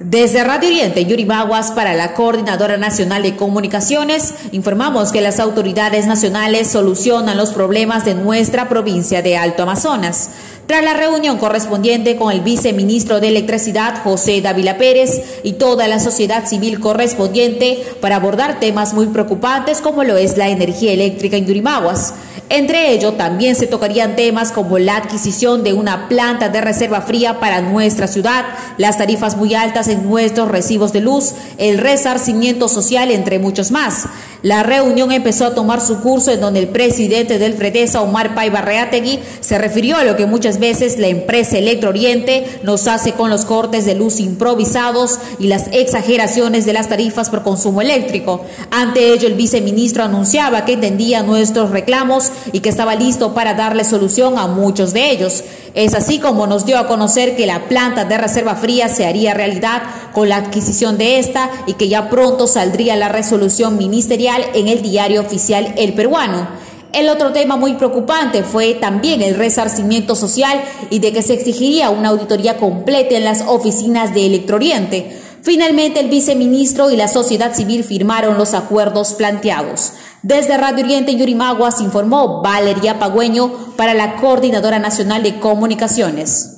Desde Radio Oriente Yurimaguas para la Coordinadora Nacional de Comunicaciones, informamos que las autoridades nacionales solucionan los problemas de nuestra provincia de Alto Amazonas. Tras la reunión correspondiente con el viceministro de Electricidad, José Dávila Pérez, y toda la sociedad civil correspondiente para abordar temas muy preocupantes como lo es la energía eléctrica en Yurimaguas. Entre ello, también se tocarían temas como la adquisición de una planta de reserva fría para nuestra ciudad, las tarifas muy altas en nuestros recibos de luz, el resarcimiento social, entre muchos más. La reunión empezó a tomar su curso en donde el presidente del Fredesa, Omar Paiva Reategui, se refirió a lo que muchas veces la empresa Electro Oriente nos hace con los cortes de luz improvisados y las exageraciones de las tarifas por consumo eléctrico. Ante ello, el viceministro anunciaba que entendía nuestros reclamos y que estaba listo para darle solución a muchos de ellos. Es así como nos dio a conocer que la planta de reserva fría se haría realidad la adquisición de esta y que ya pronto saldría la resolución ministerial en el diario oficial El Peruano. El otro tema muy preocupante fue también el resarcimiento social y de que se exigiría una auditoría completa en las oficinas de Electrooriente. Finalmente, el viceministro y la sociedad civil firmaron los acuerdos planteados. Desde Radio Oriente Yurimaguas informó Valeria Pagüeño para la Coordinadora Nacional de Comunicaciones.